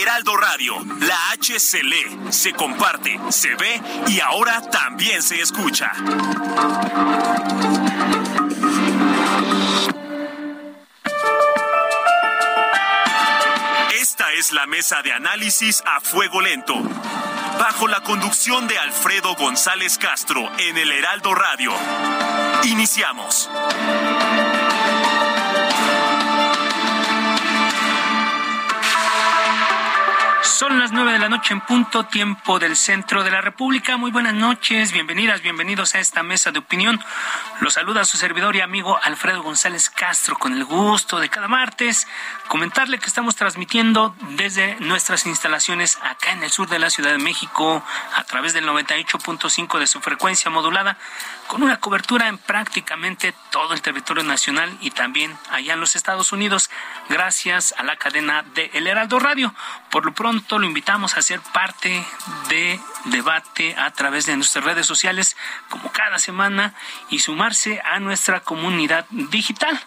Heraldo Radio, la H se lee, se comparte, se ve y ahora también se escucha. Esta es la mesa de análisis a fuego lento, bajo la conducción de Alfredo González Castro en el Heraldo Radio. Iniciamos. Son las nueve de la noche en punto, tiempo del centro de la República. Muy buenas noches, bienvenidas, bienvenidos a esta mesa de opinión. Los saluda su servidor y amigo Alfredo González Castro con el gusto de cada martes comentarle que estamos transmitiendo desde nuestras instalaciones acá en el sur de la Ciudad de México a través del 98.5 de su frecuencia modulada con una cobertura en prácticamente todo el territorio nacional y también allá en los Estados Unidos gracias a la cadena de El Heraldo Radio. Por lo pronto lo invitamos a ser parte de debate a través de nuestras redes sociales como cada semana y sumarse a nuestra comunidad digital.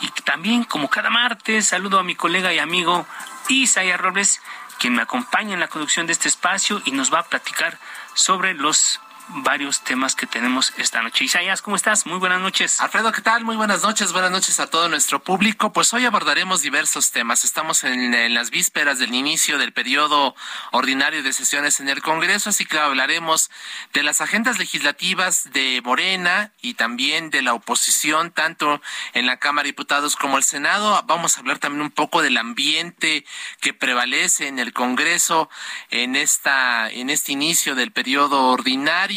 Y también como cada martes saludo a mi colega y amigo Isaías Robles, quien me acompaña en la conducción de este espacio y nos va a platicar sobre los varios temas que tenemos esta noche. Isaías, ¿cómo estás? Muy buenas noches. Alfredo, ¿qué tal? Muy buenas noches. Buenas noches a todo nuestro público. Pues hoy abordaremos diversos temas. Estamos en, las vísperas del inicio del periodo ordinario de sesiones en el Congreso, así que hablaremos de las agendas legislativas de Morena y también de la oposición, tanto en la Cámara de Diputados como el Senado. Vamos a hablar también un poco del ambiente que prevalece en el Congreso en esta, en este inicio del periodo ordinario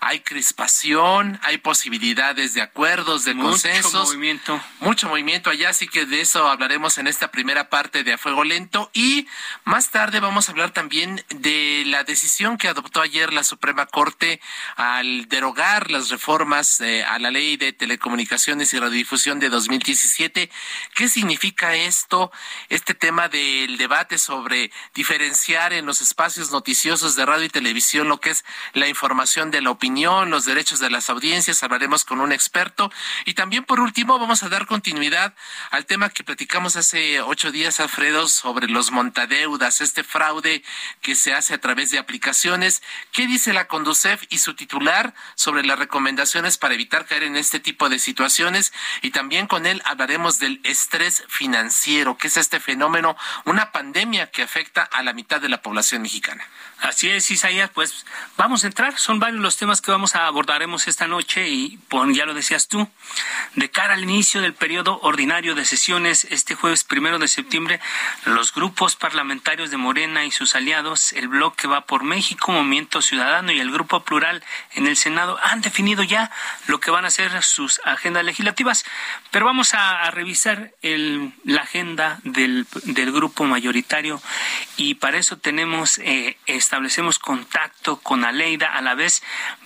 hay crispación, hay posibilidades de acuerdos, de mucho consensos. Mucho movimiento. Mucho movimiento allá, así que de eso hablaremos en esta primera parte de A Fuego Lento. Y más tarde vamos a hablar también de la decisión que adoptó ayer la Suprema Corte al derogar las reformas eh, a la ley de telecomunicaciones y radiodifusión de 2017. ¿Qué significa esto? Este tema del debate sobre diferenciar en los espacios noticiosos de radio y televisión lo que es la información de la opinión, los derechos de las audiencias, hablaremos con un experto. Y también, por último, vamos a dar continuidad al tema que platicamos hace ocho días, Alfredo, sobre los montadeudas, este fraude que se hace a través de aplicaciones. ¿Qué dice la Conducef y su titular sobre las recomendaciones para evitar caer en este tipo de situaciones? Y también con él hablaremos del estrés financiero, que es este fenómeno, una pandemia que afecta a la mitad de la población mexicana. Así es, Isaías, pues vamos a entrar. Son varios los temas que vamos a abordaremos esta noche y ya lo decías tú, de cara al inicio del periodo ordinario de sesiones este jueves primero de septiembre, los grupos parlamentarios de Morena y sus aliados, el bloque va por México, Movimiento Ciudadano y el Grupo Plural en el Senado han definido ya lo que van a ser sus agendas legislativas. Pero vamos a, revisar la agenda del, del grupo mayoritario y para eso tenemos eh, establecemos contacto con Aleida, a la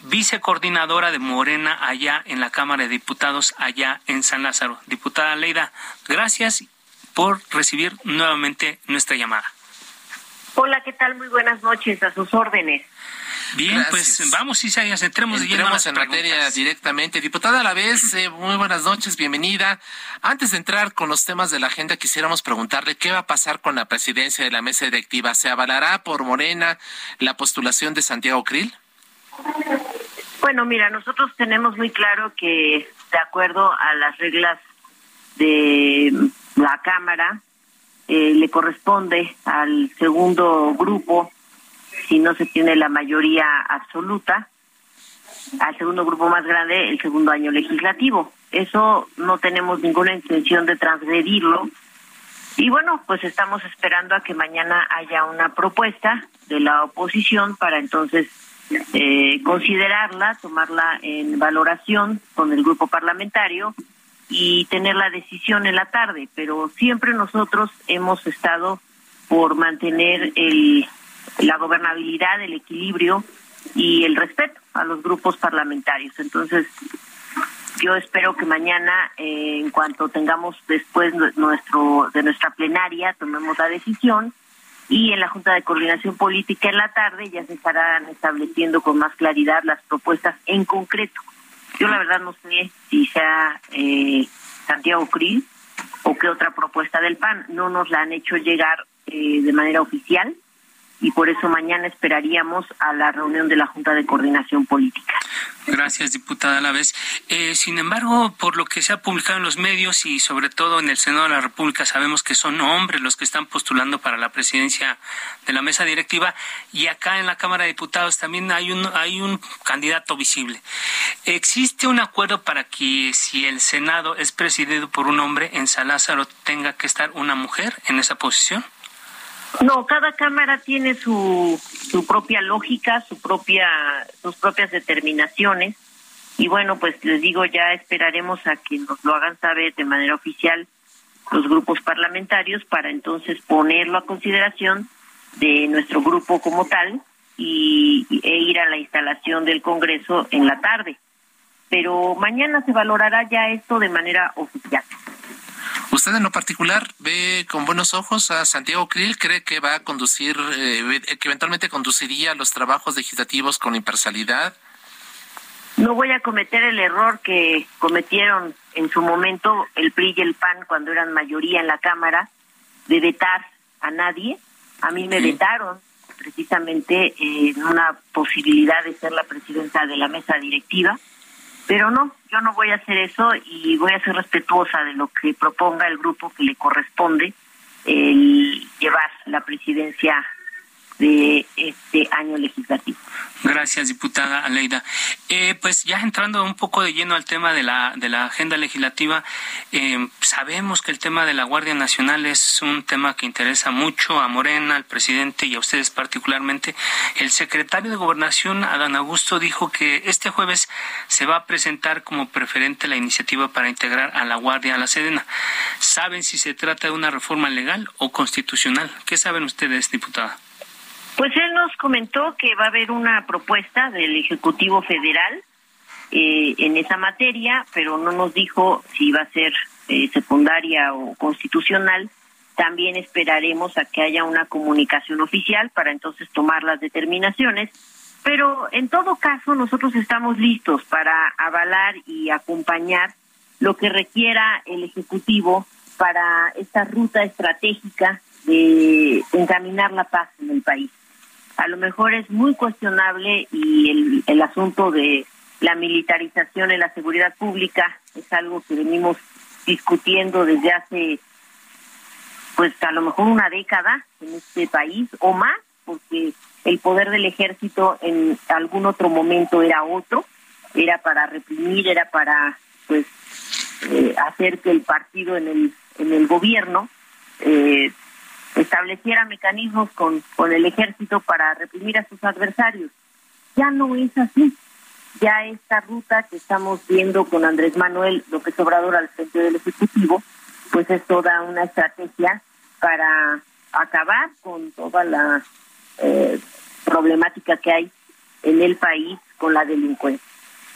vicecoordinadora de Morena allá en la Cámara de Diputados, allá en San Lázaro. Diputada Aleida, gracias por recibir nuevamente nuestra llamada. Hola, ¿qué tal? Muy buenas noches, a sus órdenes. Bien, Gracias. pues vamos, Isaías, entremos, entremos en materia directamente. Diputada a la vez, eh, muy buenas noches, bienvenida. Antes de entrar con los temas de la agenda, quisiéramos preguntarle qué va a pasar con la presidencia de la mesa directiva. ¿Se avalará por Morena la postulación de Santiago Krill? Bueno, mira, nosotros tenemos muy claro que, de acuerdo a las reglas de la Cámara, eh, le corresponde al segundo grupo si no se tiene la mayoría absoluta, al segundo grupo más grande el segundo año legislativo. Eso no tenemos ninguna intención de transgredirlo. Y bueno, pues estamos esperando a que mañana haya una propuesta de la oposición para entonces eh, considerarla, tomarla en valoración con el grupo parlamentario y tener la decisión en la tarde, pero siempre nosotros hemos estado por mantener el, la gobernabilidad, el equilibrio y el respeto a los grupos parlamentarios. Entonces, yo espero que mañana, eh, en cuanto tengamos después nuestro de nuestra plenaria, tomemos la decisión y en la Junta de Coordinación Política en la tarde ya se estarán estableciendo con más claridad las propuestas en concreto. Yo la verdad no sé si sea eh, Santiago Krill o qué otra propuesta del PAN. No nos la han hecho llegar eh, de manera oficial y por eso mañana esperaríamos a la reunión de la Junta de Coordinación Política. Gracias, diputada a la vez. Eh, sin embargo, por lo que se ha publicado en los medios y sobre todo en el Senado de la República, sabemos que son hombres los que están postulando para la presidencia de la mesa directiva y acá en la Cámara de Diputados también hay un, hay un candidato visible. ¿Existe un acuerdo para que si el Senado es presidido por un hombre, en San Lázaro tenga que estar una mujer en esa posición? No, cada cámara tiene su, su propia lógica, su propia, sus propias determinaciones. Y bueno, pues les digo, ya esperaremos a que nos lo hagan saber de manera oficial los grupos parlamentarios para entonces ponerlo a consideración de nuestro grupo como tal y, e ir a la instalación del Congreso en la tarde. Pero mañana se valorará ya esto de manera oficial. ¿Usted en lo particular ve con buenos ojos a Santiago Krill? ¿Cree que va a conducir, eh, que eventualmente conduciría los trabajos legislativos con imparcialidad? No voy a cometer el error que cometieron en su momento el PRI y el PAN cuando eran mayoría en la Cámara de vetar a nadie. A mí me vetaron precisamente en una posibilidad de ser la presidenta de la mesa directiva pero no, yo no voy a hacer eso y voy a ser respetuosa de lo que proponga el grupo que le corresponde el llevar la presidencia de este año legislativo. Gracias, diputada Aleida. Eh, pues ya entrando un poco de lleno al tema de la, de la agenda legislativa, eh, sabemos que el tema de la Guardia Nacional es un tema que interesa mucho a Morena, al presidente y a ustedes particularmente. El secretario de Gobernación, Adán Augusto, dijo que este jueves se va a presentar como preferente la iniciativa para integrar a la Guardia a la Sedena. ¿Saben si se trata de una reforma legal o constitucional? ¿Qué saben ustedes, diputada? Pues él nos comentó que va a haber una propuesta del Ejecutivo Federal eh, en esa materia, pero no nos dijo si va a ser eh, secundaria o constitucional. También esperaremos a que haya una comunicación oficial para entonces tomar las determinaciones. Pero en todo caso, nosotros estamos listos para avalar y acompañar lo que requiera el Ejecutivo para esta ruta estratégica de encaminar la paz en el país a lo mejor es muy cuestionable y el, el asunto de la militarización en la seguridad pública es algo que venimos discutiendo desde hace pues a lo mejor una década en este país o más porque el poder del ejército en algún otro momento era otro era para reprimir era para pues eh, hacer que el partido en el en el gobierno eh, estableciera mecanismos con, con el ejército para reprimir a sus adversarios. Ya no es así. Ya esta ruta que estamos viendo con Andrés Manuel López Obrador al frente del Ejecutivo, pues es toda una estrategia para acabar con toda la eh, problemática que hay en el país con la delincuencia.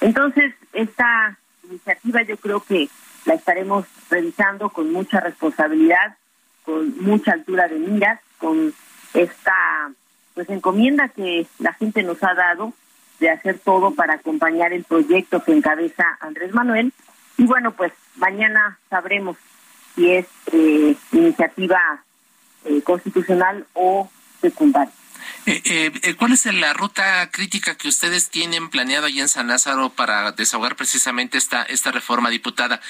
Entonces, esta iniciativa yo creo que la estaremos revisando con mucha responsabilidad con mucha altura de miras, con esta pues encomienda que la gente nos ha dado de hacer todo para acompañar el proyecto que encabeza Andrés Manuel. Y bueno, pues mañana sabremos si es eh, iniciativa eh, constitucional o secundaria. Eh, eh, eh, ¿Cuál es la ruta crítica que ustedes tienen planeado allá en San Lázaro para desahogar precisamente esta esta reforma, diputada?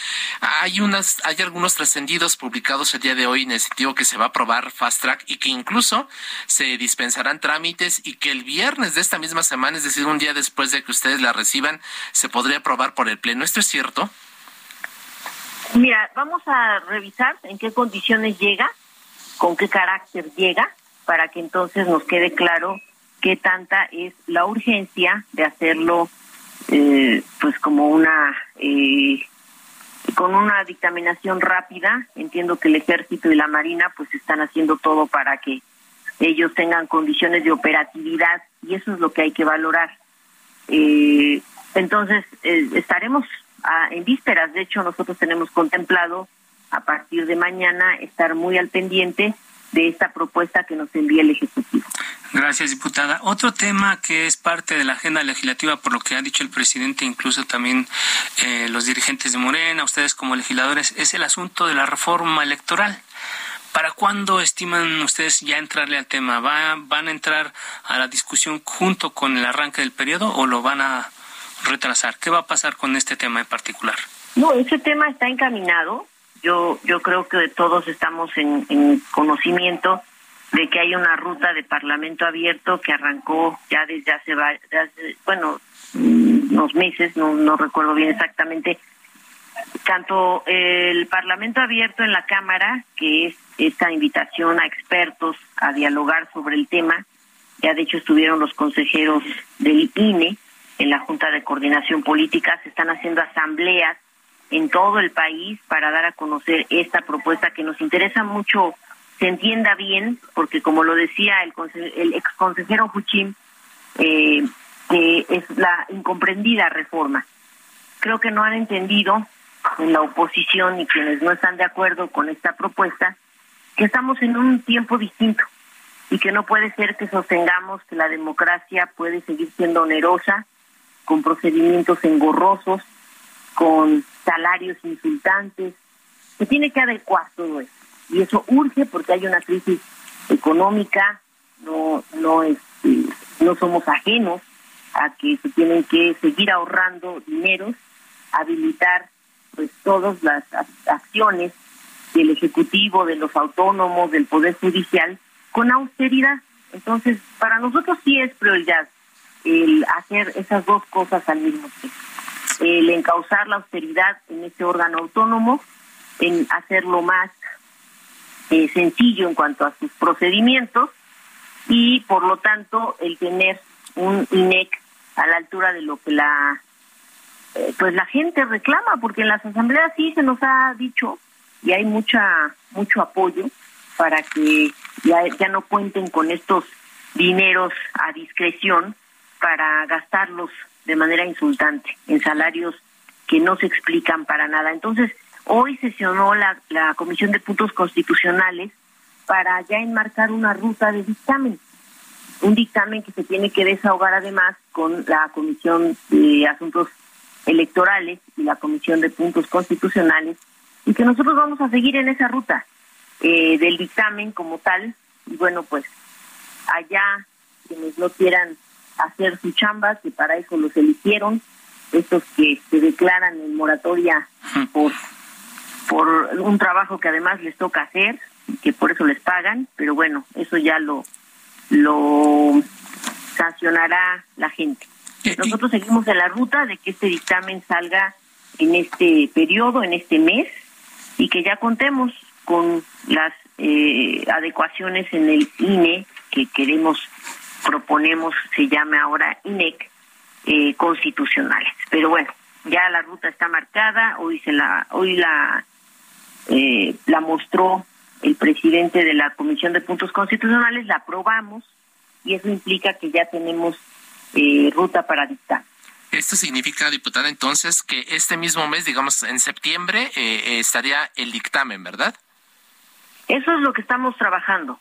Hay unas, hay algunos trascendidos publicados el día de hoy en el sentido que se va a aprobar fast track y que incluso se dispensarán trámites y que el viernes de esta misma semana, es decir, un día después de que ustedes la reciban, se podría aprobar por el pleno. ¿Esto es cierto? Mira, vamos a revisar en qué condiciones llega, con qué carácter llega para que entonces nos quede claro qué tanta es la urgencia de hacerlo eh, pues como una eh, con una dictaminación rápida. Entiendo que el ejército y la marina pues están haciendo todo para que ellos tengan condiciones de operatividad y eso es lo que hay que valorar. Eh, entonces, eh, estaremos en vísperas. De hecho, nosotros tenemos contemplado a partir de mañana estar muy al pendiente de esta propuesta que nos envía el Ejecutivo. Gracias, diputada. Otro tema que es parte de la agenda legislativa, por lo que ha dicho el presidente, incluso también eh, los dirigentes de Morena, ustedes como legisladores, es el asunto de la reforma electoral. ¿Para cuándo estiman ustedes ya entrarle al tema? ¿Van a entrar a la discusión junto con el arranque del periodo o lo van a retrasar? ¿Qué va a pasar con este tema en particular? No, ese tema está encaminado. Yo, yo creo que todos estamos en, conocimiento de que hay una ruta de Parlamento abierto que arrancó ya desde hace, bueno, unos meses, no, no recuerdo bien exactamente, tanto el Parlamento abierto en la Cámara, que es esta invitación a expertos a dialogar sobre el tema, ya de hecho estuvieron los consejeros del INE en la Junta de Coordinación Política, se están haciendo asambleas en todo el país para dar a conocer esta propuesta que nos interesa mucho se entienda bien, porque como lo decía el, el ex consejero Fuchim, eh, es la incomprendida reforma. Creo que no han entendido en la oposición y quienes no están de acuerdo con esta propuesta que estamos en un tiempo distinto y que no puede ser que sostengamos que la democracia puede seguir siendo onerosa, con procedimientos engorrosos, con salarios insultantes, se tiene que adecuar todo eso. Y eso urge porque hay una crisis económica, no, no, este, no somos ajenos a que se tienen que seguir ahorrando dinero, habilitar pues todas las acciones del Ejecutivo, de los autónomos, del Poder Judicial, con austeridad. Entonces, para nosotros sí es prioridad el hacer esas dos cosas al mismo tiempo. El encauzar la austeridad en este órgano autónomo, en hacerlo más eh, sencillo en cuanto a sus procedimientos y, por lo tanto, el tener un INEC a la altura de lo que la eh, pues la gente reclama porque en las asambleas sí se nos ha dicho y hay mucha mucho apoyo para que ya, ya no cuenten con estos dineros a discreción para gastarlos de manera insultante en salarios que no se explican para nada. Entonces, hoy sesionó la, la Comisión de Puntos Constitucionales para ya enmarcar una ruta de dictamen. Un dictamen que se tiene que desahogar además con la Comisión de Asuntos electorales y la Comisión de Puntos Constitucionales, y que nosotros vamos a seguir en esa ruta eh, del dictamen como tal, y bueno, pues allá quienes no quieran hacer su chamba, que para eso los eligieron, estos que se declaran en moratoria por, por un trabajo que además les toca hacer, que por eso les pagan, pero bueno, eso ya lo, lo sancionará la gente. Nosotros seguimos en la ruta de que este dictamen salga en este periodo, en este mes, y que ya contemos con las eh, adecuaciones en el INE que queremos, proponemos, se llame ahora INEC, eh, constitucionales. Pero bueno, ya la ruta está marcada, hoy se la, hoy la, eh, la mostró el presidente de la Comisión de Puntos Constitucionales, la aprobamos y eso implica que ya tenemos eh, ruta para dictar. Esto significa, diputada, entonces que este mismo mes, digamos en septiembre, eh, estaría el dictamen, ¿verdad? Eso es lo que estamos trabajando.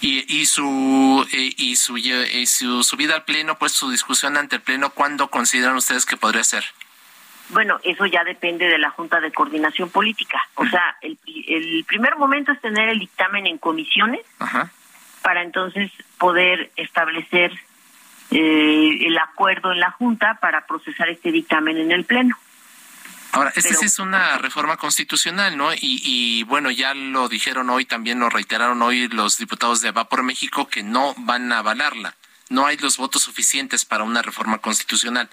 Y, y, su, eh, y, su, y su subida al Pleno, pues su discusión ante el Pleno, ¿cuándo consideran ustedes que podría ser? Bueno, eso ya depende de la Junta de Coordinación Política. O sea, el, el primer momento es tener el dictamen en comisiones para entonces poder establecer eh, el acuerdo en la Junta para procesar este dictamen en el Pleno. Ahora, esta sí es una reforma constitucional, ¿no? Y, bueno, ya lo dijeron hoy, también lo reiteraron hoy los diputados de Va por México que no van a avalarla. No hay los votos suficientes para una reforma constitucional.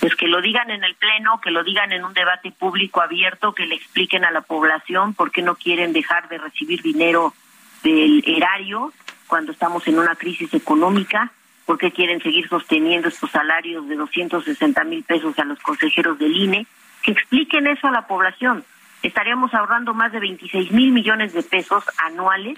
Pues que lo digan en el Pleno, que lo digan en un debate público abierto, que le expliquen a la población por qué no quieren dejar de recibir dinero del erario cuando estamos en una crisis económica por qué quieren seguir sosteniendo estos salarios de 260 mil pesos a los consejeros del INE, que expliquen eso a la población. Estaríamos ahorrando más de 26 mil millones de pesos anuales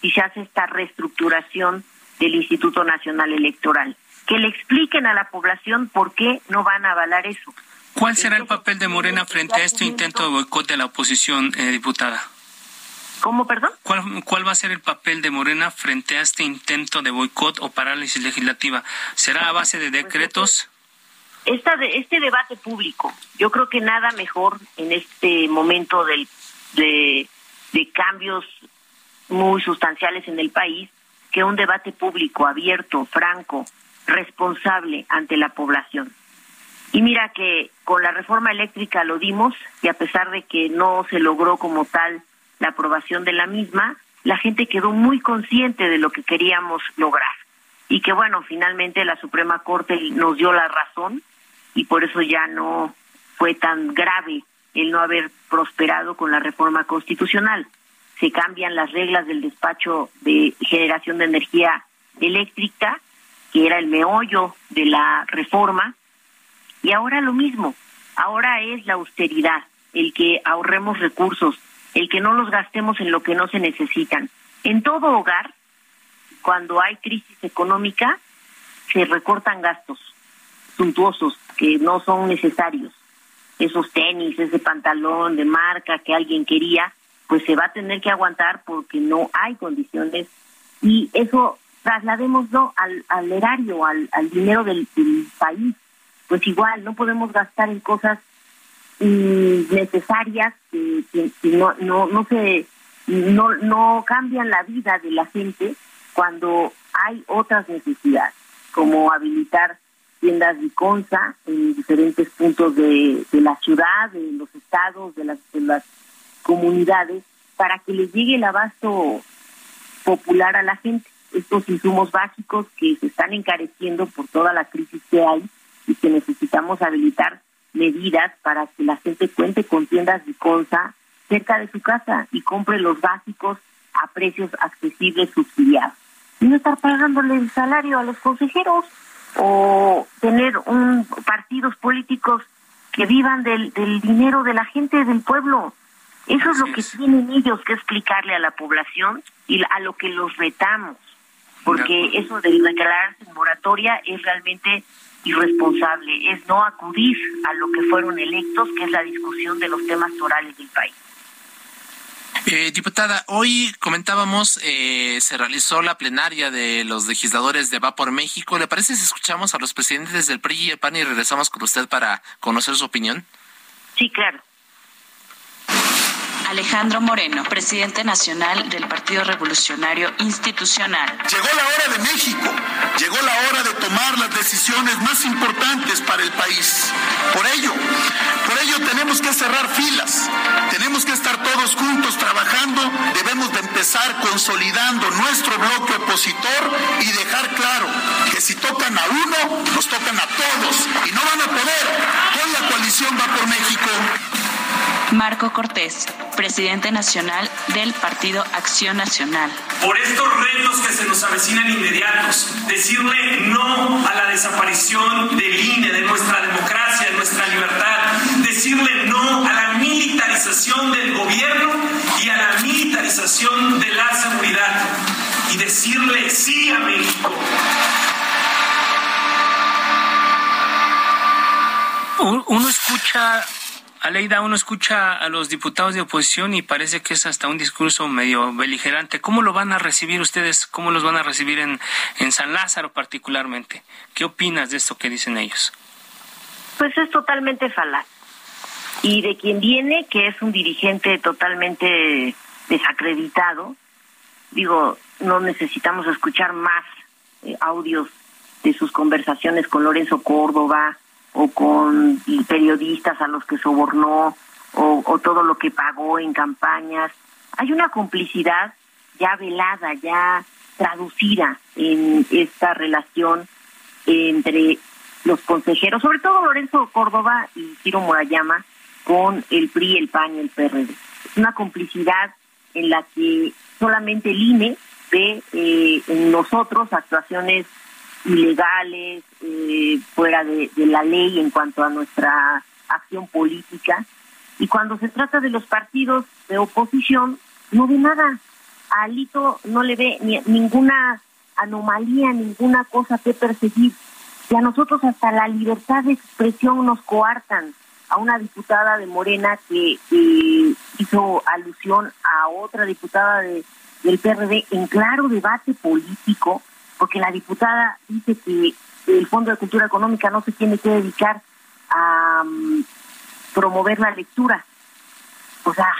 si se hace esta reestructuración del Instituto Nacional Electoral. Que le expliquen a la población por qué no van a avalar eso. ¿Cuál será el papel de Morena frente a este intento de boicot de la oposición, eh, diputada? ¿Cómo, perdón? ¿Cuál, ¿Cuál va a ser el papel de Morena frente a este intento de boicot o parálisis legislativa? ¿Será a base de decretos? Esta de, este debate público, yo creo que nada mejor en este momento del, de, de cambios muy sustanciales en el país que un debate público abierto, franco, responsable ante la población. Y mira que con la reforma eléctrica lo dimos y a pesar de que no se logró como tal la aprobación de la misma, la gente quedó muy consciente de lo que queríamos lograr. Y que bueno, finalmente la Suprema Corte nos dio la razón y por eso ya no fue tan grave el no haber prosperado con la reforma constitucional. Se cambian las reglas del despacho de generación de energía eléctrica, que era el meollo de la reforma, y ahora lo mismo, ahora es la austeridad, el que ahorremos recursos, el que no los gastemos en lo que no se necesitan. En todo hogar, cuando hay crisis económica, se recortan gastos suntuosos que no son necesarios. Esos tenis, ese pantalón de marca que alguien quería, pues se va a tener que aguantar porque no hay condiciones. Y eso trasladémoslo al, al erario, al, al dinero del, país. Pues igual, no podemos gastar en cosas necesarias que, no, no, no se no, no cambian la vida de la gente cuando hay otras necesidades, como habilitar tiendas de consa en diferentes puntos de, de la ciudad, de los estados, de las, de las comunidades, para que les llegue el abasto popular a la gente. Estos insumos básicos que se están encareciendo por toda la crisis que hay y que necesitamos habilitar medidas para que la gente cuente con tiendas de consa cerca de su casa y compre los básicos a precios accesibles subsidiados. Y no estar pagándole el salario a los consejeros o tener un partidos políticos que vivan del, del dinero de la gente del pueblo. Eso es lo que tienen ellos que explicarle a la población y a lo que los retamos, porque eso de declarar moratoria es realmente irresponsable, es no acudir a lo que fueron electos, que es la discusión de los temas orales del país. Eh, diputada, hoy comentábamos, eh, se realizó la plenaria de los legisladores de Va por México. ¿Le parece si escuchamos a los presidentes del PRI y el PAN y regresamos con usted para conocer su opinión? Sí, claro. Alejandro Moreno, presidente nacional del Partido Revolucionario Institucional. Llegó la hora de México, tomar las decisiones más importantes para el país. Por ello, por ello tenemos que cerrar filas, tenemos que estar todos juntos trabajando, debemos de empezar consolidando nuestro bloque opositor y dejar claro que si tocan a uno, nos tocan a todos y no van a poder con la coalición Va por México. Marco Cortés, presidente nacional del Partido Acción Nacional. Por estos retos que se nos avecinan inmediatos, decirle no a la desaparición del INE, de nuestra democracia, de nuestra libertad, decirle no a la militarización del gobierno y a la militarización de la seguridad y decirle sí a México. Uno escucha Aleida, uno escucha a los diputados de oposición y parece que es hasta un discurso medio beligerante. ¿Cómo lo van a recibir ustedes? ¿Cómo los van a recibir en, en San Lázaro particularmente? ¿Qué opinas de esto que dicen ellos? Pues es totalmente falaz. Y de quien viene, que es un dirigente totalmente desacreditado, digo, no necesitamos escuchar más eh, audios de sus conversaciones con Lorenzo Córdoba, o con periodistas a los que sobornó o, todo lo que pagó en campañas. Hay una complicidad ya velada, ya traducida en esta relación entre los consejeros, sobre todo Lorenzo Córdoba y Ciro Murayama, con el PRI, el PAN y el PRD. Es una complicidad en la que solamente el INE ve eh, en nosotros actuaciones ilegales, eh, fuera de, la ley en cuanto a nuestra acción política. Y cuando se trata de los partidos de oposición, no ve nada. A Alito no le ve ni, ninguna anomalía, ninguna cosa que perseguir. Y a nosotros hasta la libertad de expresión nos coartan a una diputada de Morena que hizo alusión a otra diputada de, del PRD en claro debate político, porque la diputada dice que el Fondo de Cultura Económica no se tiene que dedicar a mm, promover la lectura. O sea,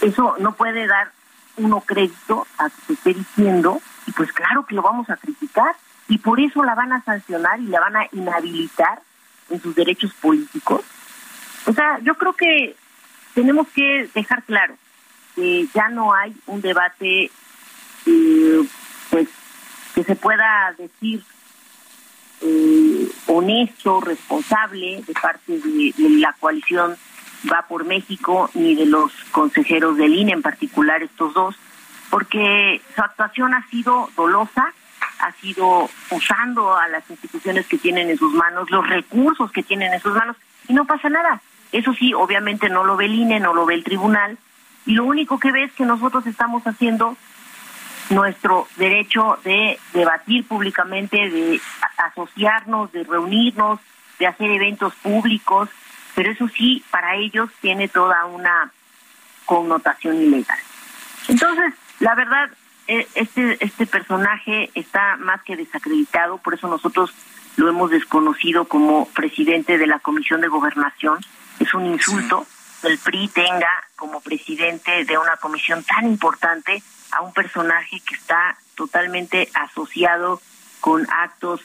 eso no puede dar uno crédito a que se esté diciendo, y pues claro que lo vamos a criticar, y por eso la van a sancionar y la van a inhabilitar en sus derechos políticos. O sea, yo creo que tenemos que dejar claro que ya no hay un debate eh, pues que se pueda decir eh, honesto, responsable de parte de, la coalición Va por México ni de los consejeros del INE, en particular estos dos, porque su actuación ha sido dolosa, ha sido usando a las instituciones que tienen en sus manos, los recursos que tienen en sus manos, y no pasa nada. Eso sí, obviamente no lo ve el INE, no lo ve el tribunal, y lo único que ve es que nosotros estamos haciendo nuestro derecho de debatir públicamente, de asociarnos, de reunirnos, de hacer eventos públicos, pero eso sí, para ellos tiene toda una connotación ilegal. Entonces, la verdad, e, este, este personaje está más que desacreditado, por eso nosotros lo hemos desconocido como presidente de la Comisión de Gobernación. Es un insulto que el PRI tenga como presidente de una comisión tan importante a un personaje que está totalmente asociado con actos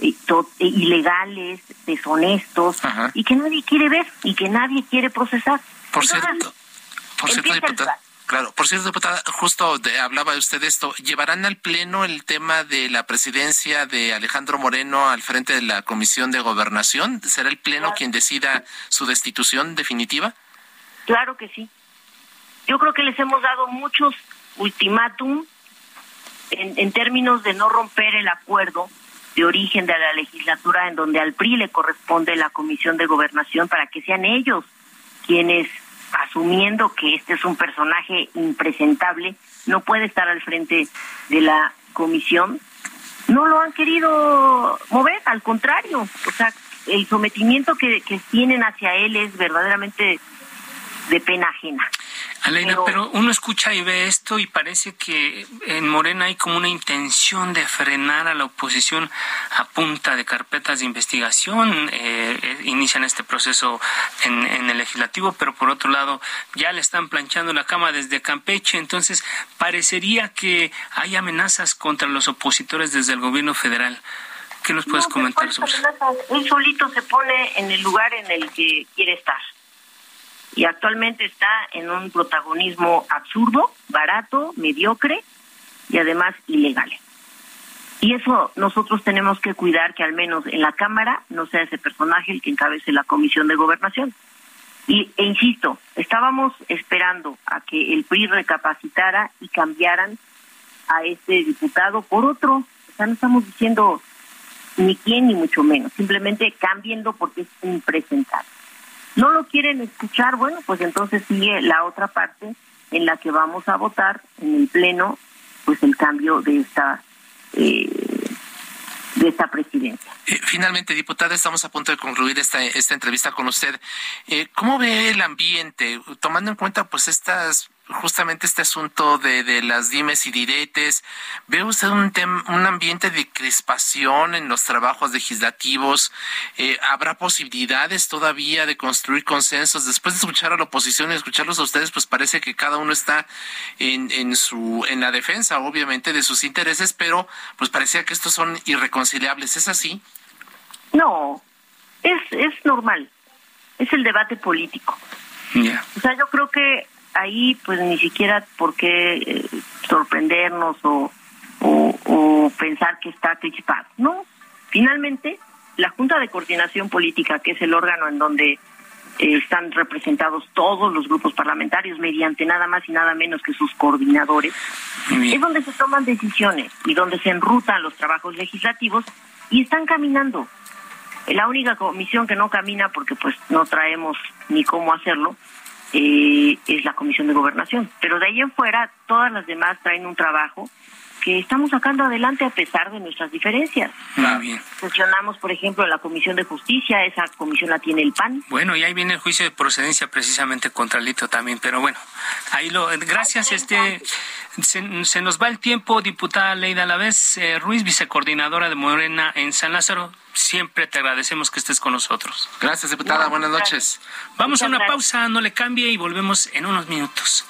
eh, eh, ilegales, deshonestos, y que nadie quiere ver y que nadie quiere procesar. Por cierto, por cierto, diputada. Claro, por cierto, diputada, justo de, hablaba usted de esto. ¿Llevarán al Pleno el tema de la presidencia de Alejandro Moreno al frente de la Comisión de Gobernación? ¿Será el Pleno quien decida su destitución definitiva? Claro que sí. Yo creo que les hemos dado muchos ultimátum en, términos de no romper el acuerdo de origen de la legislatura en donde al PRI le corresponde la Comisión de Gobernación para que sean ellos quienes asumiendo que este es un personaje impresentable, no puede estar al frente de la comisión, no lo han querido mover, al contrario, o sea, el sometimiento que, que tienen hacia él es verdaderamente de pena ajena. Aleida, pero, uno escucha y ve esto y parece que en Morena hay como una intención de frenar a la oposición a punta de carpetas de investigación. Eh, eh, inician este proceso en, en, el legislativo, pero por otro lado ya le están planchando la cama desde Campeche. Entonces parecería que hay amenazas contra los opositores desde el gobierno federal. ¿Qué nos puedes comentar sobre eso? Un solito se pone en el lugar en el que quiere estar y actualmente está en un protagonismo absurdo, barato, mediocre y además ilegal. Y eso nosotros tenemos que cuidar que al menos en la Cámara no sea ese personaje el que encabece la Comisión de Gobernación. Y, e insisto, estábamos esperando a que el PRI recapacitara y cambiaran a este diputado por otro. O sea, no estamos diciendo ni quién ni mucho menos, simplemente cambiando porque es impresentable no lo quieren escuchar, bueno, pues entonces sigue la otra parte en la que vamos a votar en el Pleno, pues el cambio de esta... Eh, de esta presidencia. Eh, finalmente, diputada, estamos a punto de concluir esta, esta entrevista con usted. Eh, ¿Cómo ve el ambiente, tomando en cuenta pues estas justamente este asunto de, de las dimes y diretes. ¿Ve usted un, un ambiente de crispación en los trabajos legislativos? Eh, ¿Habrá posibilidades todavía de construir consensos? Después de escuchar a la oposición y escucharlos a ustedes, pues parece que cada uno está en, en, su, en la defensa, obviamente, de sus intereses, pero pues parecía que estos son irreconciliables. ¿Es así? No, es, es normal. Es el debate político. O sea, yo creo que ahí pues ni siquiera por qué eh, sorprendernos o, o, pensar que está crispado. No, finalmente la Junta de Coordinación Política, que es el órgano en donde eh, están representados todos los grupos parlamentarios mediante nada más y nada menos que sus coordinadores, es donde se toman decisiones y donde se enrutan los trabajos legislativos y están caminando. La única comisión que no camina porque pues no traemos ni cómo hacerlo eh, es la comisión de gobernación. Pero de ahí en fuera todas las demás traen un trabajo que estamos sacando adelante a pesar de nuestras diferencias. Muy bien. Funcionamos, por ejemplo, en la Comisión de Justicia, esa comisión la tiene el PAN. Bueno, y ahí viene el juicio de procedencia precisamente contra Lito también, pero bueno, ahí lo, gracias, este, se, se nos va el tiempo, diputada Leida Alavés, eh, Ruiz, vicecoordinadora de Morena en San Lázaro, siempre te agradecemos que estés con nosotros. Gracias, diputada, buenas noches. Vamos a una gracias. pausa, no le cambie y volvemos en unos minutos.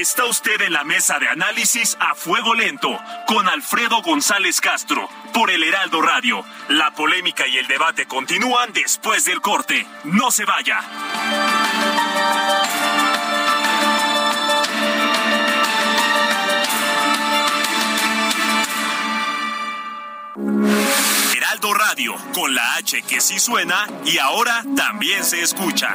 Está usted en la mesa de análisis a fuego lento con Alfredo González Castro por el Heraldo Radio. La polémica y el debate continúan después del corte. No se vaya. Heraldo Radio, con la H que sí suena y ahora también se escucha.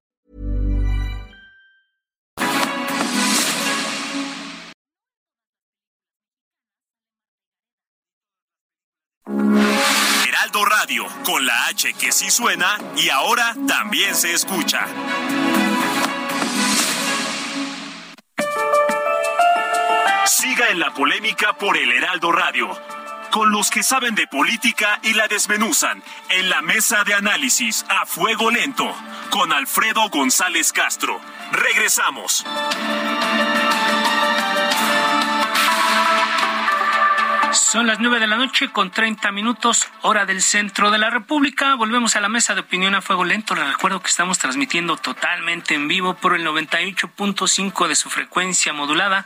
Heraldo Radio, con la H que sí suena y ahora también se escucha. Siga en la polémica por el Heraldo Radio, con los que saben de política y la desmenuzan en la mesa de análisis a fuego lento, con Alfredo González Castro. Regresamos. Son las nueve de la noche con 30 minutos, hora del centro de la República. Volvemos a la mesa de opinión a fuego lento. Les recuerdo que estamos transmitiendo totalmente en vivo por el 98.5 de su frecuencia modulada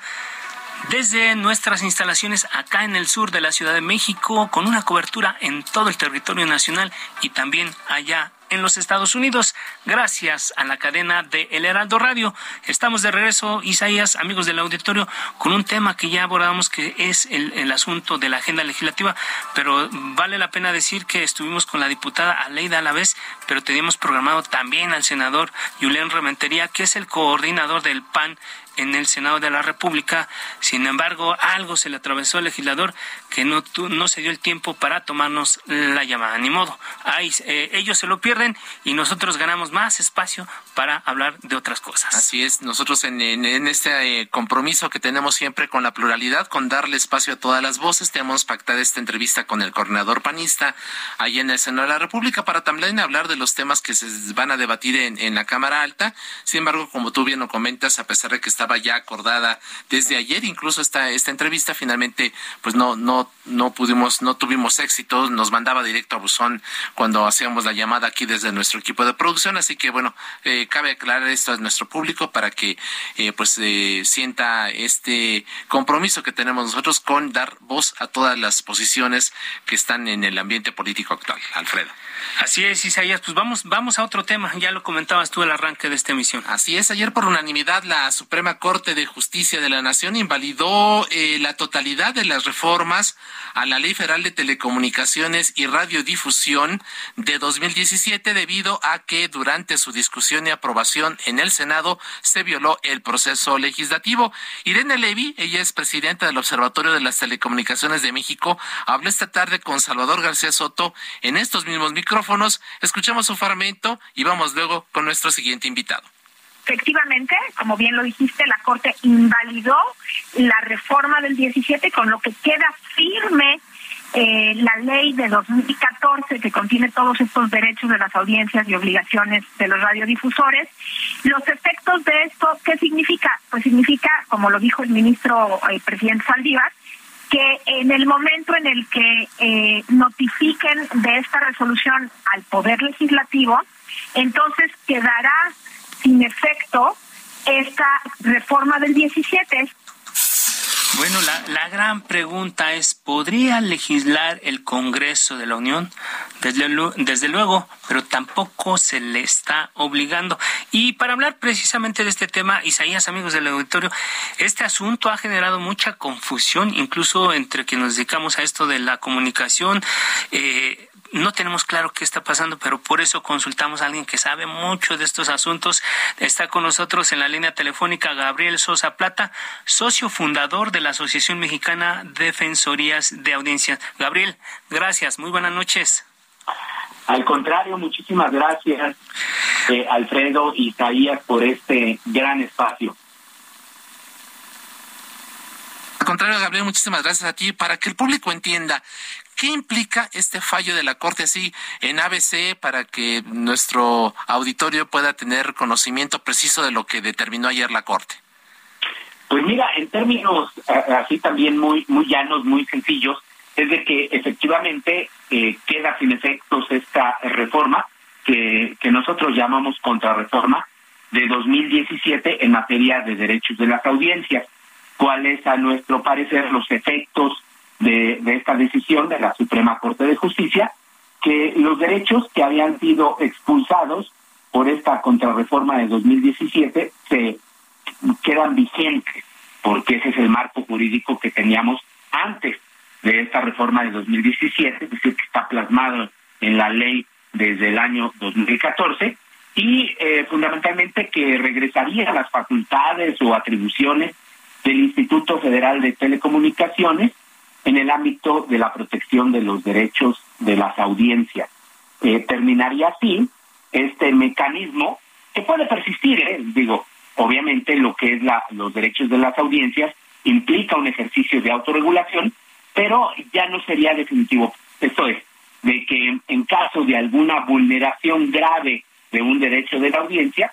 desde nuestras instalaciones acá en el sur de la Ciudad de México, con una cobertura en todo el territorio nacional y también allá en los Estados Unidos, gracias a la cadena de El Heraldo Radio. Estamos de regreso, Isaías, amigos del auditorio, con un tema que ya abordamos, que es el, asunto de la agenda legislativa, pero vale la pena decir que estuvimos con la diputada Aleida Alavés, pero teníamos programado también al senador Julián Rementería, que es el coordinador del PAN en el Senado de la República. Sin embargo, algo se le atravesó al legislador que no, no se dio el tiempo para tomarnos la llamada. Ni modo. Ahí, eh, ellos se lo pierden y nosotros ganamos más espacio para hablar de otras cosas. Así es, nosotros en, este eh, compromiso que tenemos siempre con la pluralidad, con darle espacio a todas las voces, tenemos pactada esta entrevista con el coordinador panista allí en el Senado de la República para también hablar de los temas que se van a debatir en, en la Cámara Alta. Sin embargo, como tú bien lo comentas, a pesar de que estaba ya acordada desde ayer, incluso esta, esta entrevista, finalmente, pues no, no, no pudimos, no tuvimos éxito, nos mandaba directo a buzón cuando hacíamos la llamada aquí desde nuestro equipo de producción, así que bueno, eh, cabe aclarar esto a nuestro público para que eh, pues eh, sienta este compromiso que tenemos nosotros con dar voz a todas las posiciones que están en el ambiente político actual. Alfredo. Así es, Isaías. Pues vamos, vamos a otro tema. Ya lo comentabas tú al arranque de esta emisión. Así es, ayer por unanimidad la Suprema Corte de Justicia de la Nación invalidó eh, la totalidad de las reformas a la Ley Federal de Telecomunicaciones y Radiodifusión de 2017 debido a que durante su discusión y aprobación en el Senado se violó el proceso legislativo. Irene Levy, ella es presidenta del Observatorio de las Telecomunicaciones de México, habló esta tarde con Salvador García Soto en estos mismos micrófonos. Escuchamos su fragmento y vamos luego con nuestro siguiente invitado. Efectivamente, como bien lo dijiste, la Corte invalidó la reforma del 17, con lo que queda firme eh, la ley de 2014 que contiene todos estos derechos de las audiencias y obligaciones de los radiodifusores. Los efectos de esto, ¿qué significa? Pues significa, como lo dijo el ministro el presidente Saldívar, que en el momento en el que eh, notifiquen de esta resolución al Poder Legislativo, entonces quedará sin efecto esta reforma del 17 Bueno, la, la, gran pregunta es, ¿podría legislar el Congreso de la Unión? Desde, desde, luego, pero tampoco se le está obligando. Y para hablar precisamente de este tema, Isaías, amigos del auditorio, este asunto ha generado mucha confusión, incluso entre quienes nos dedicamos a esto de la comunicación. Eh, no tenemos claro qué está pasando, pero por eso consultamos a alguien que sabe mucho de estos asuntos. Está con nosotros en la línea telefónica Gabriel Sosa Plata, socio fundador de la Asociación Mexicana Defensorías de Audiencias. Gabriel, gracias, muy buenas noches. Al contrario, muchísimas gracias, eh, Alfredo y Isaías, por este gran espacio. Al contrario, Gabriel, muchísimas gracias a ti. Para que el público entienda, ¿Qué implica este fallo de la Corte así en ABC para que nuestro auditorio pueda tener conocimiento preciso de lo que determinó ayer la Corte? Pues mira, en términos eh, así también muy muy llanos, muy sencillos, es de que efectivamente eh, queda sin efectos esta reforma que, que nosotros llamamos contrarreforma de 2017 en materia de derechos de las audiencias. ¿Cuáles, a nuestro parecer, los efectos de, esta decisión de la Suprema Corte de Justicia, que los derechos que habían sido expulsados por esta contrarreforma de 2017 se quedan vigentes, porque ese es el marco jurídico que teníamos antes de esta reforma de 2017, es decir, que está plasmado en la ley desde el año 2014, y eh, fundamentalmente que regresaría a las facultades o atribuciones del Instituto Federal de Telecomunicaciones en el ámbito de la protección de los derechos de las audiencias. Eh, terminaría así este mecanismo que puede persistir, ¿eh? digo, obviamente lo que es la, los derechos de las audiencias implica un ejercicio de autorregulación, pero ya no sería definitivo. Esto es, de que en caso de alguna vulneración grave de un derecho de la audiencia,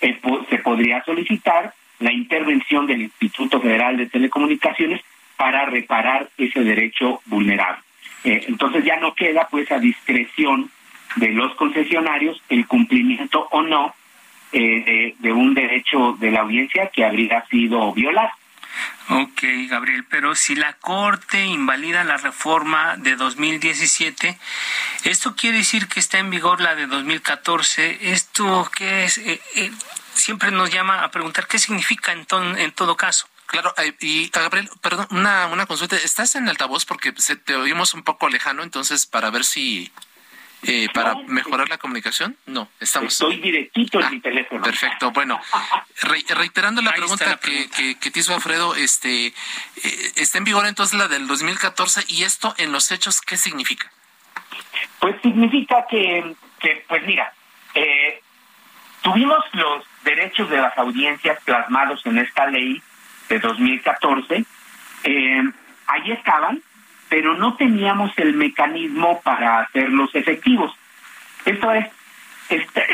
eh, se podría solicitar la intervención del Instituto Federal de Telecomunicaciones para reparar ese derecho vulnerable. Eh, entonces ya no queda pues a discreción de los concesionarios el cumplimiento o no eh, de, un derecho de la audiencia que habría sido violado. Ok, Gabriel, pero si la Corte invalida la reforma de 2017, ¿esto quiere decir que está en vigor la de 2014? ¿Esto qué es? Eh, siempre nos llama a preguntar qué significa en, en todo caso. Claro, y Gabriel, perdón, una, una consulta. ¿Estás en altavoz? Porque se, te oímos un poco lejano, entonces para ver si... Eh, para mejorar la comunicación? No, estamos. Estoy directito en ah, mi teléfono. Perfecto. Bueno, reiterando la pregunta, Que, que, que, te hizo Alfredo, este, eh, está en vigor entonces la del 2014 y esto en los hechos, ¿qué significa? Pues significa que, que pues mira, eh, tuvimos los derechos de las audiencias plasmados en esta ley de 2014, eh, ahí estaban, pero no teníamos el mecanismo para hacerlos efectivos. Esto es, este,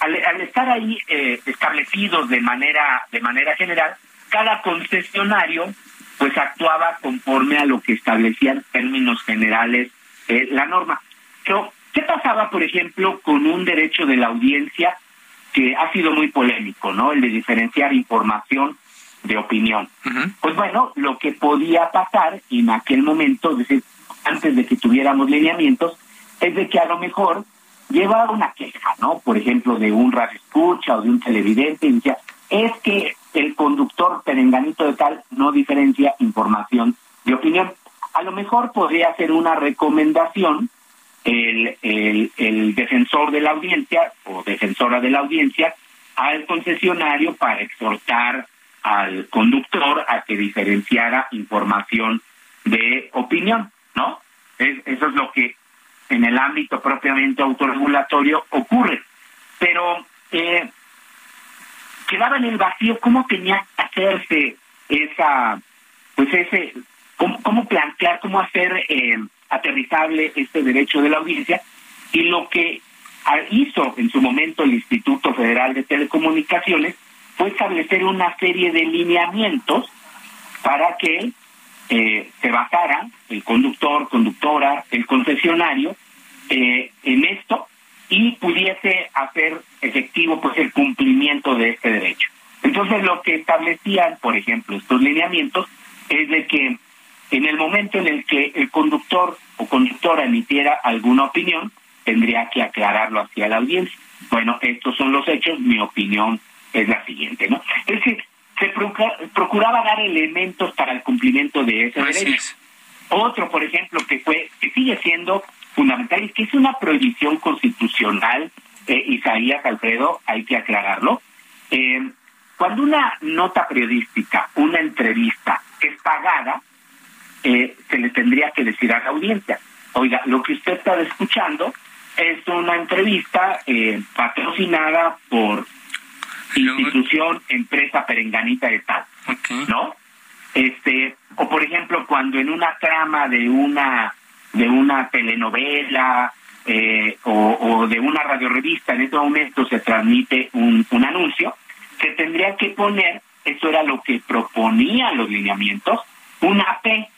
al, estar ahí eh, establecidos de manera, de manera general, cada concesionario pues actuaba conforme a lo que establecían términos generales eh, la norma. Pero, ¿qué pasaba, por ejemplo, con un derecho de la audiencia que ha sido muy polémico, ¿no? El de diferenciar información de opinión. Pues bueno, lo que podía pasar en aquel momento, es decir, antes de que tuviéramos lineamientos, es de que a lo mejor llevaba una queja, ¿no? Por ejemplo, de un radio escucha o de un televidente y decía, es que el conductor perenganito de tal no diferencia información de opinión. A lo mejor podría ser una recomendación el, el, el defensor de la audiencia o defensora de la audiencia al concesionario para exhortar al conductor a que diferenciara información de opinión, ¿no? eso es lo que en el ámbito propiamente autorregulatorio ocurre. Pero eh, quedaba en el vacío cómo tenía que hacerse esa, pues ese, cómo, plantear, cómo hacer eh, aterrizable este derecho de la audiencia y lo que hizo en su momento el Instituto Federal de Telecomunicaciones fue establecer una serie de lineamientos para que eh, se basara el conductor, conductora, el concesionario eh, en esto y pudiese hacer efectivo pues el cumplimiento de este derecho. Entonces lo que establecían, por ejemplo, estos lineamientos es de que en el momento en el que el conductor o conductora emitiera alguna opinión, tendría que aclararlo hacia la audiencia. Bueno, estos son los hechos, mi opinión es la siguiente, ¿no? Es decir, se procuraba dar elementos para el cumplimiento de ese derecho. Otro, por ejemplo, que fue, que sigue siendo fundamental y que es una prohibición constitucional, eh, Isaías Alfredo, hay que aclararlo. Eh, cuando una nota periodística, una entrevista es pagada, eh, se le tendría que decir a la audiencia, oiga, lo que usted está escuchando es una entrevista eh, patrocinada por institución, empresa perenganita de tal, ¿no? Este, o por ejemplo, cuando en una trama de una de una telenovela eh, o, de una radiorevista en este momento se transmite un, un anuncio, se tendría que poner, eso era lo que proponían los lineamientos, una P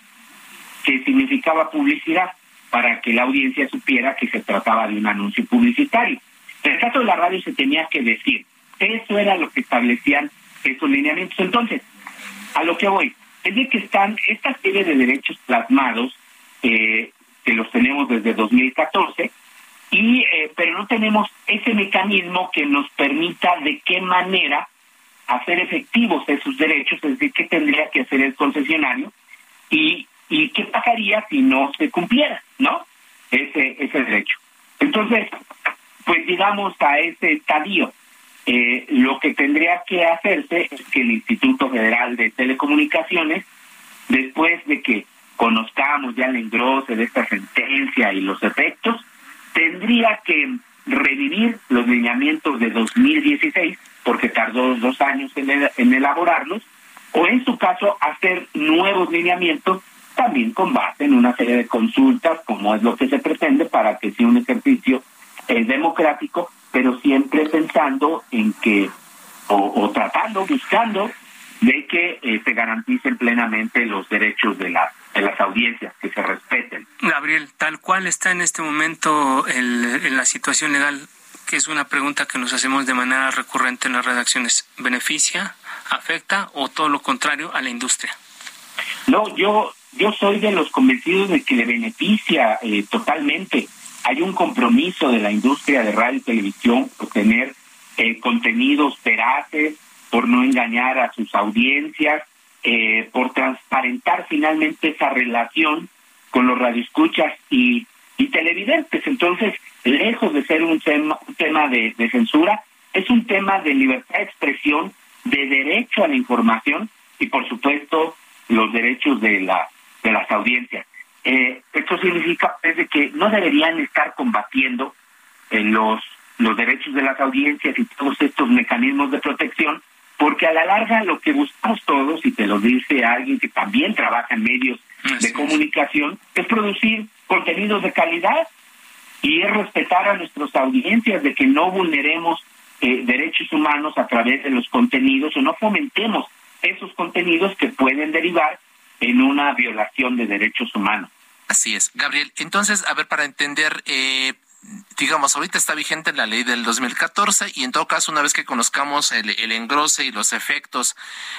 que significaba publicidad para que la audiencia supiera que se trataba de un anuncio publicitario. En el caso de la radio se tenía que decir, eso era lo que establecían esos lineamientos. Entonces, a lo que voy, es de que están esta serie de derechos plasmados, eh, que los tenemos desde 2014, y eh, pero no tenemos ese mecanismo que nos permita de qué manera hacer efectivos esos derechos, es decir, qué tendría que hacer el concesionario y y qué pasaría si no se cumpliera, ¿no? Ese, ese derecho. Entonces, pues digamos a ese estadio, eh, lo que tendría que hacerse es que el Instituto Federal de Telecomunicaciones, después de que conozcamos ya el engrose de esta sentencia y los efectos, tendría que revivir los lineamientos de 2016, porque tardó dos años en, elaborarlos, o en su caso hacer nuevos lineamientos también con base en una serie de consultas, como es lo que se pretende para que sea un ejercicio eh, democrático, pero siempre pensando en que, o, tratando, buscando, de que eh, se garanticen plenamente los derechos de, la, de las audiencias, que se respeten. Gabriel, tal cual está en este momento el, en la situación legal, que es una pregunta que nos hacemos de manera recurrente en las redacciones, ¿beneficia, afecta o todo lo contrario a la industria? No, yo yo soy de los convencidos de que le beneficia eh, totalmente. Hay un compromiso de la industria de radio y televisión por tener eh, contenidos veraces, por no engañar a sus audiencias, eh, por transparentar finalmente esa relación con los radioescuchas y, y televidentes. Entonces, lejos de ser un tema, un tema de, de censura, es un tema de libertad de expresión, de derecho a la información y, por supuesto, los derechos de la de las audiencias. Eh, esto significa que no deberían estar combatiendo en eh, los, los derechos de las audiencias y todos estos mecanismos de protección, porque a la larga lo que buscamos todos, y te lo dice alguien que también trabaja en medios de comunicación, es producir contenidos de calidad y es respetar a nuestras audiencias de que no vulneremos eh, derechos humanos a través de los contenidos o no fomentemos esos contenidos que pueden derivar en una violación de derechos humanos. Así es. Gabriel, entonces, a ver, para entender, eh, digamos, ahorita está vigente la ley del 2014 y en todo caso, una vez que conozcamos el, engrose y los efectos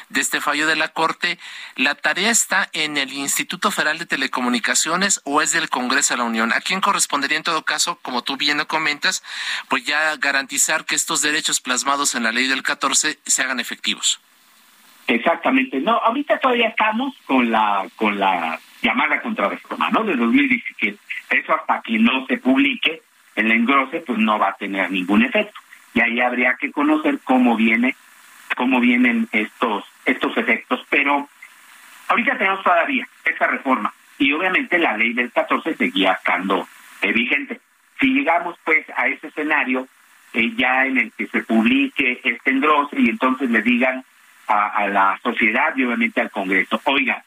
de este fallo de la Corte, ¿la tarea está en el Instituto Federal de Telecomunicaciones o es del Congreso de la Unión? ¿A quién correspondería en todo caso, como tú bien lo comentas, pues ya garantizar que estos derechos plasmados en la ley del 14 se hagan efectivos? Exactamente. No, ahorita todavía estamos con la con la llamada contrarreforma, ¿no? De 2017. Eso hasta que no se publique el engrose, pues no va a tener ningún efecto. Y ahí habría que conocer cómo viene cómo vienen estos estos efectos, pero ahorita tenemos todavía esa reforma y obviamente la ley del 14 seguía estando vigente. Si llegamos pues a ese escenario eh, ya en el que se publique este engrose y entonces le digan a, la sociedad y obviamente al Congreso. Oiga,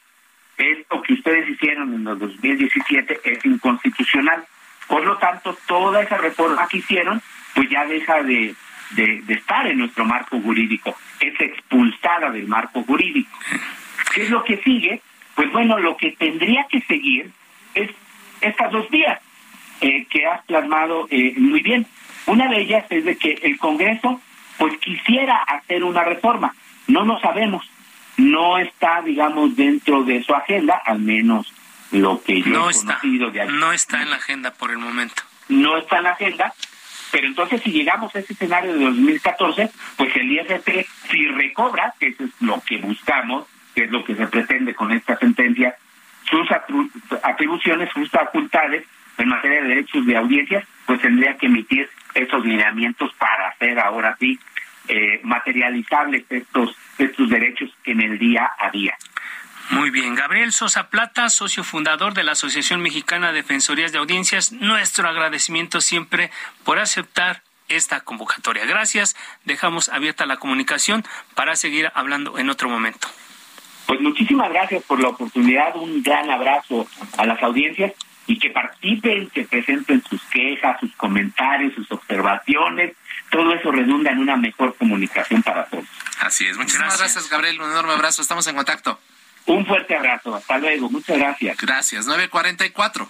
esto que ustedes hicieron en el 2017 es inconstitucional. Por lo tanto, toda esa reforma que hicieron, pues ya deja de, de, estar en nuestro marco jurídico, es expulsada del marco jurídico. ¿Qué es lo que sigue? Pues bueno, lo que tendría que seguir es estas dos vías eh, que has plasmado eh, muy bien. Una de ellas es de que el Congreso pues quisiera hacer una reforma, no lo sabemos. no está, digamos, dentro de su agenda, al menos lo que yo no he está, conocido de No está en la agenda por el momento. No está en la agenda, pero entonces si llegamos a ese escenario de 2014, pues el IFP si recobra, que eso es lo que buscamos, que es lo que se pretende con esta sentencia, sus atribuciones, sus facultades en materia de derechos de audiencias, pues tendría que emitir esos lineamientos para hacer ahora sí eh, materializables estos, estos derechos en el día a día. Muy bien. Gabriel Sosa Plata, socio fundador de la Asociación Mexicana de Defensorías de Audiencias, nuestro agradecimiento siempre por aceptar esta convocatoria. Gracias. Dejamos abierta la comunicación para seguir hablando en otro momento. Pues muchísimas gracias por la oportunidad. Un gran abrazo a las audiencias y que participen, que presenten sus quejas, sus comentarios, sus observaciones. Todo eso redunda en una mejor comunicación para todos. Así es. Muchísimas gracias, Gabriel. Un enorme abrazo. Estamos en contacto. Un fuerte abrazo. Hasta luego. Muchas gracias. Gracias. 944.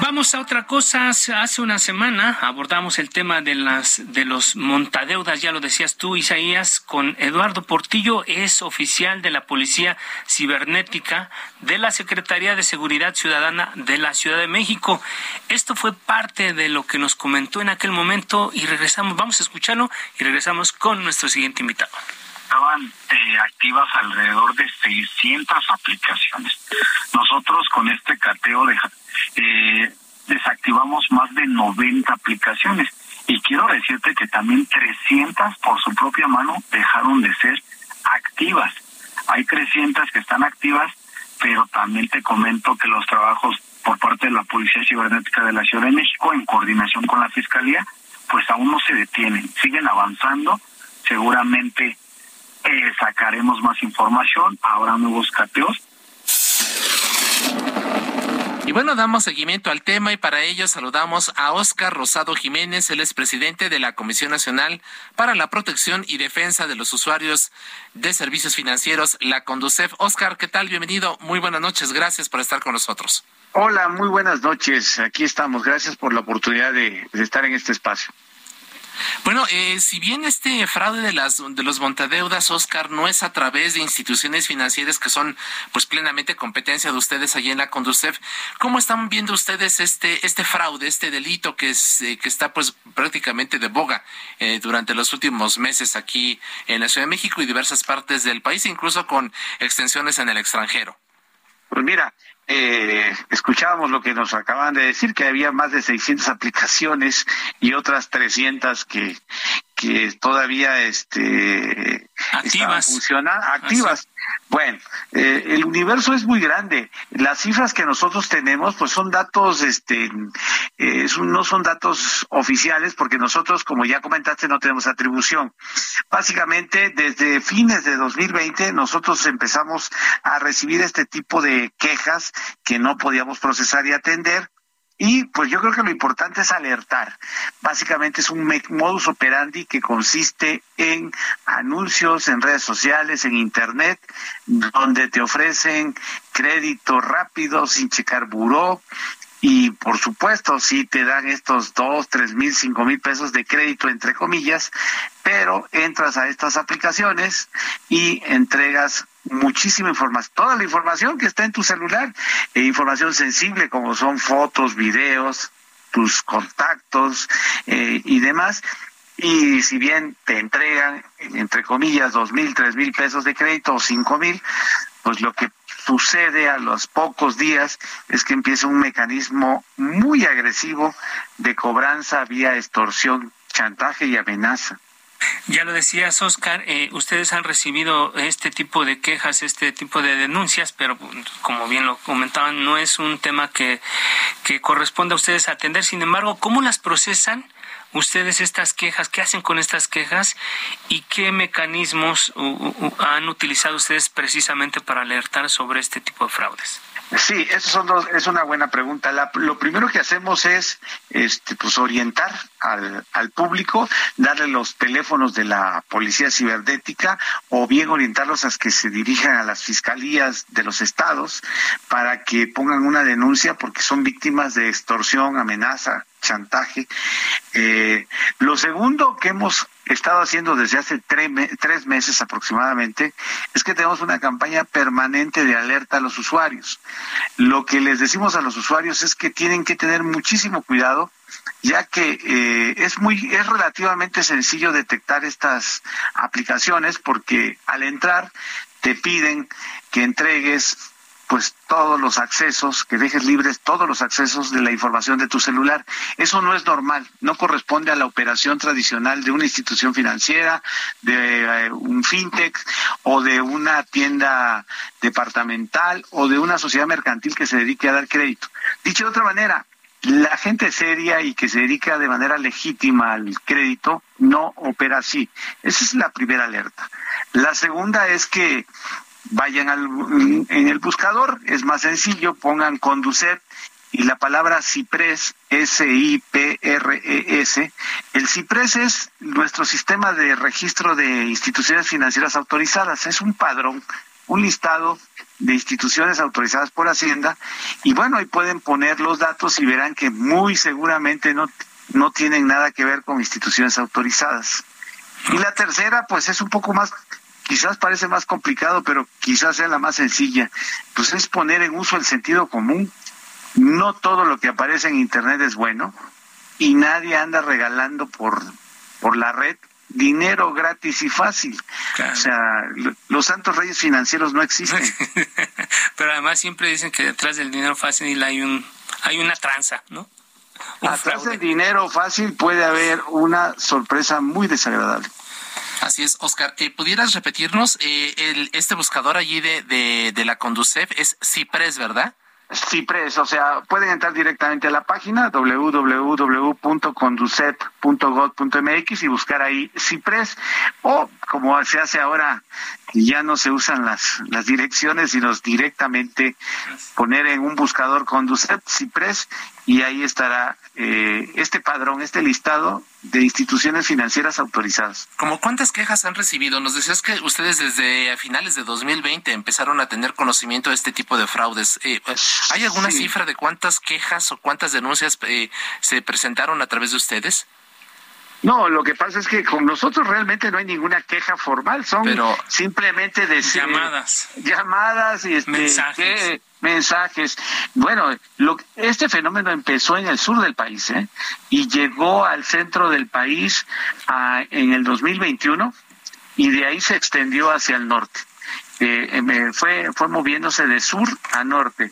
Vamos a otra cosa. Hace una semana abordamos el tema de las de los montadeudas, ya lo decías tú, Isaías, con Eduardo Portillo, es oficial de la Policía Cibernética de la Secretaría de Seguridad Ciudadana de la Ciudad de México. Esto fue parte de lo que nos comentó en aquel momento y regresamos, vamos a escucharlo y regresamos con nuestro siguiente invitado estaban eh, activas alrededor de 600 aplicaciones. Nosotros con este cateo de, eh, desactivamos más de 90 aplicaciones y quiero decirte que también 300 por su propia mano dejaron de ser activas. Hay 300 que están activas, pero también te comento que los trabajos por parte de la Policía Cibernética de la Ciudad de México en coordinación con la Fiscalía, pues aún no se detienen, siguen avanzando, seguramente eh, sacaremos más información, habrá nuevos cateos. Y bueno, damos seguimiento al tema y para ello saludamos a Óscar Rosado Jiménez, él es presidente de la Comisión Nacional para la Protección y Defensa de los Usuarios de Servicios Financieros, la Conducef. Óscar, ¿qué tal? Bienvenido. Muy buenas noches. Gracias por estar con nosotros. Hola, muy buenas noches. Aquí estamos. Gracias por la oportunidad de, de estar en este espacio. Bueno, eh, si bien este fraude de las de los montadeudas, Oscar, no es a través de instituciones financieras que son pues plenamente competencia de ustedes allí en la Conducef, ¿cómo están viendo ustedes este este fraude, este delito que es eh, que está pues prácticamente de boga eh, durante los últimos meses aquí en la Ciudad de México y diversas partes del país, incluso con extensiones en el extranjero? Pues mira, eh, escuchábamos lo que nos acaban de decir, que había más de 600 aplicaciones y otras 300 que, que todavía este, activas. Funcionan, activas. Bueno, eh, el universo es muy grande. Las cifras que nosotros tenemos, pues son datos, este, eh, no son datos oficiales, porque nosotros, como ya comentaste, no tenemos atribución. Básicamente, desde fines de 2020, nosotros empezamos a recibir este tipo de quejas que no podíamos procesar y atender y pues yo creo que lo importante es alertar. Básicamente es un modus operandi que consiste en anuncios en redes sociales, en Internet, donde te ofrecen crédito rápido sin checar buró, y por supuesto sí te dan estos dos, tres mil, cinco mil pesos de crédito entre comillas, pero entras a estas aplicaciones y entregas muchísima información, toda la información que está en tu celular, e información sensible como son fotos, videos, tus contactos eh, y demás. Y si bien te entregan, entre comillas, dos mil, tres mil pesos de crédito o cinco mil, pues lo que sucede a los pocos días es que empieza un mecanismo muy agresivo de cobranza vía extorsión, chantaje y amenaza. Ya lo decías, Oscar, eh, ustedes han recibido este tipo de quejas, este tipo de denuncias, pero como bien lo comentaban, no es un tema que, que corresponde a ustedes atender. Sin embargo, ¿cómo las procesan? Ustedes estas quejas, qué hacen con estas quejas y qué mecanismos han utilizado ustedes precisamente para alertar sobre este tipo de fraudes. Sí, eso son dos, es una buena pregunta. lo primero que hacemos es este, pues orientar al, al público, darle los teléfonos de la policía cibernética o bien orientarlos a que se dirijan a las fiscalías de los estados para que pongan una denuncia porque son víctimas de extorsión, amenaza, chantaje. Eh, lo segundo que hemos estado haciendo desde hace tres meses aproximadamente es que tenemos una campaña permanente de alerta a los usuarios. Lo que les decimos a los usuarios es que tienen que tener muchísimo cuidado ya que eh, es muy es relativamente sencillo detectar estas aplicaciones porque al entrar te piden que entregues pues todos los accesos, que dejes libres todos los accesos de la información de tu celular. Eso no es normal, no corresponde a la operación tradicional de una institución financiera, de eh, un fintech o de una tienda departamental o de una sociedad mercantil que se dedique a dar crédito. Dicho de otra manera, la gente seria y que se dedica de manera legítima al crédito no opera así. Esa es la primera alerta. La segunda es que vayan al, en el buscador, es más sencillo, pongan Conducet y la palabra CIPRES, S-I-P-R-E-S. El CIPRES es nuestro sistema de registro de instituciones financieras autorizadas, es un padrón, un listado de instituciones autorizadas por Hacienda y bueno, ahí pueden poner los datos y verán que muy seguramente no, no tienen nada que ver con instituciones autorizadas. Y la tercera, pues es un poco más quizás parece más complicado, pero quizás sea la más sencilla, pues es poner en uso el sentido común. No todo lo que aparece en Internet es bueno y nadie anda regalando por, por la red dinero gratis y fácil. O sea, los santos reyes financieros no existen. pero además siempre dicen que detrás del dinero fácil hay, un, hay una tranza, ¿no? Atrás del dinero fácil puede haber una sorpresa muy desagradable. Así es, Oscar. Eh, ¿Pudieras repetirnos eh, el, este buscador allí de, de, de la Conducef? Es Cipres, ¿verdad? Cipres, o sea, pueden entrar directamente a la página www.conducep.gov.mx y buscar ahí Cipres o como se hace ahora, ya no se usan las, las direcciones, sino directamente poner en un buscador Conducep, Cipres y ahí estará eh, este padrón, este listado de instituciones financieras autorizadas. ¿Cómo cuántas quejas han recibido? Nos decías que ustedes desde finales de 2020 empezaron a tener conocimiento de este tipo de fraudes. Eh, ¿Hay alguna cifra de cuántas quejas o cuántas denuncias eh, se presentaron a través de ustedes? No, lo que pasa es que con nosotros realmente no hay ninguna queja formal, son simplemente de llamadas, llamadas y este, mensajes. mensajes. Bueno, lo, este fenómeno empezó en el sur del país ¿eh? y llegó al centro del país a, en el 2021 y de ahí se extendió hacia el norte. Eh, eh fue fue moviéndose de sur a norte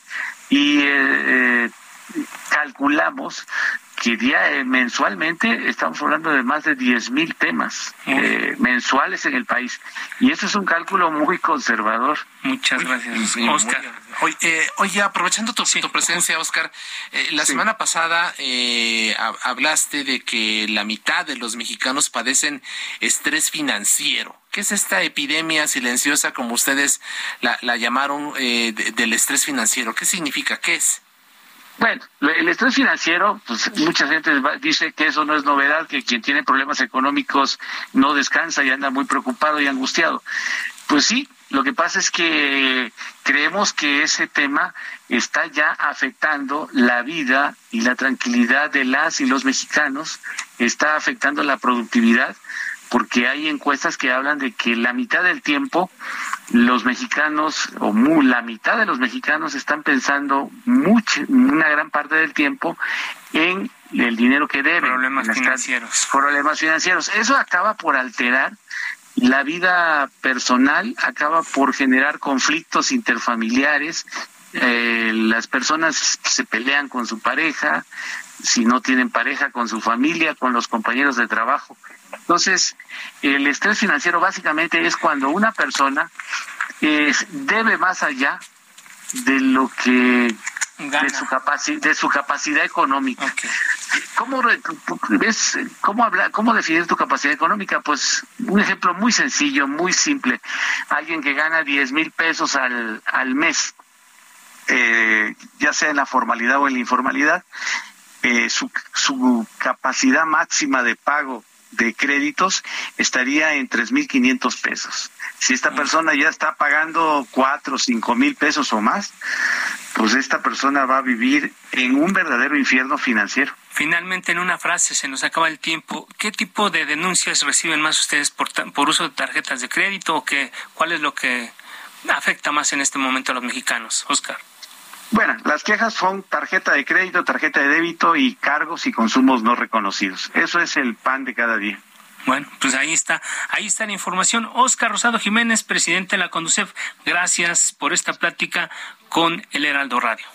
y eh, eh calculamos que día eh, mensualmente estamos hablando de más de 10 mil temas eh, mensuales en el país. Y eso es un cálculo muy conservador. Muchas gracias, Oscar. Eh, oye, aprovechando tu, presencia, Oscar, la semana pasada hablaste de que la mitad de los mexicanos padecen estrés financiero. ¿Qué es esta epidemia silenciosa, como ustedes la, la llamaron, del estrés financiero? ¿Qué significa? ¿Qué es? Bueno, el estrés financiero, pues mucha gente dice que eso no es novedad, que quien tiene problemas económicos no descansa y anda muy preocupado y angustiado. Pues sí, lo que pasa es que creemos que ese tema está ya afectando la vida y la tranquilidad de las y los mexicanos, está afectando la productividad, porque hay encuestas que hablan de que la mitad del tiempo los mexicanos, o la mitad de los mexicanos están pensando mucho, una gran parte del tiempo en el dinero que deben. Problemas financieros. Problemas financieros. Eso acaba por alterar la vida personal, acaba por generar conflictos interfamiliares. Eh, las personas se pelean con su pareja, si no tienen pareja, con su familia, con los compañeros de trabajo. Entonces, el estrés financiero básicamente es cuando una persona debe más allá de lo que de su capacidad de su capacidad económica. ¿Cómo, ves, cómo, habla, ¿Cómo definir tu capacidad económica? Pues un ejemplo muy sencillo, muy simple. Alguien que gana 10 mil pesos al, al mes, eh, ya sea en la formalidad o en la informalidad, eh, su, su capacidad máxima de pago de créditos estaría en 3.500 pesos. Si esta persona ya está pagando cuatro o cinco mil pesos o más, pues esta persona va a vivir en un verdadero infierno financiero. Finalmente, en una frase, se nos acaba el tiempo. ¿Qué tipo de denuncias reciben más ustedes por, por uso de tarjetas de crédito o qué, cuál es lo que afecta más en este momento a los mexicanos? Oscar. Bueno, las quejas son tarjeta de crédito, tarjeta de débito y cargos y consumos no reconocidos. Eso es el pan de cada día. Bueno, pues ahí está, ahí está la información. Oscar Rosado Jiménez, presidente de la Conducef, gracias por esta plática con el Heraldo Radio.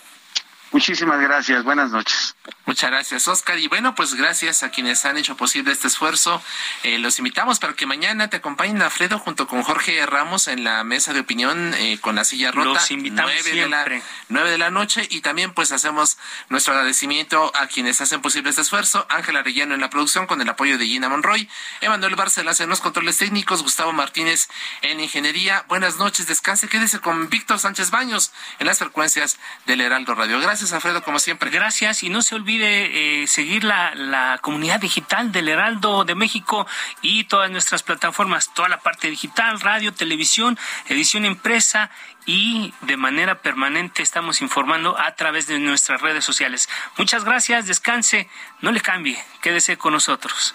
Muchísimas gracias. Buenas noches. Muchas gracias, Oscar. Y bueno, pues gracias a quienes han hecho posible este esfuerzo. Eh, los invitamos para que mañana te acompañen, Alfredo, junto con Jorge Ramos en la mesa de opinión eh, con la silla rota. Los invitamos nueve de, la, nueve de la noche. Y también pues hacemos nuestro agradecimiento a quienes hacen posible este esfuerzo. Ángel Arellano en la producción con el apoyo de Gina Monroy. Emanuel Barcelas en los controles técnicos. Gustavo Martínez en ingeniería. Buenas noches, descanse. Quédese con Víctor Sánchez Baños en las frecuencias del Heraldo Radio. Gracias. Gracias, Alfredo, como siempre. Gracias. Y no se olvide eh, seguir la, la comunidad digital del Heraldo de México y todas nuestras plataformas, toda la parte digital, radio, televisión, edición impresa y de manera permanente estamos informando a través de nuestras redes sociales. Muchas gracias, descanse, no le cambie, quédese con nosotros.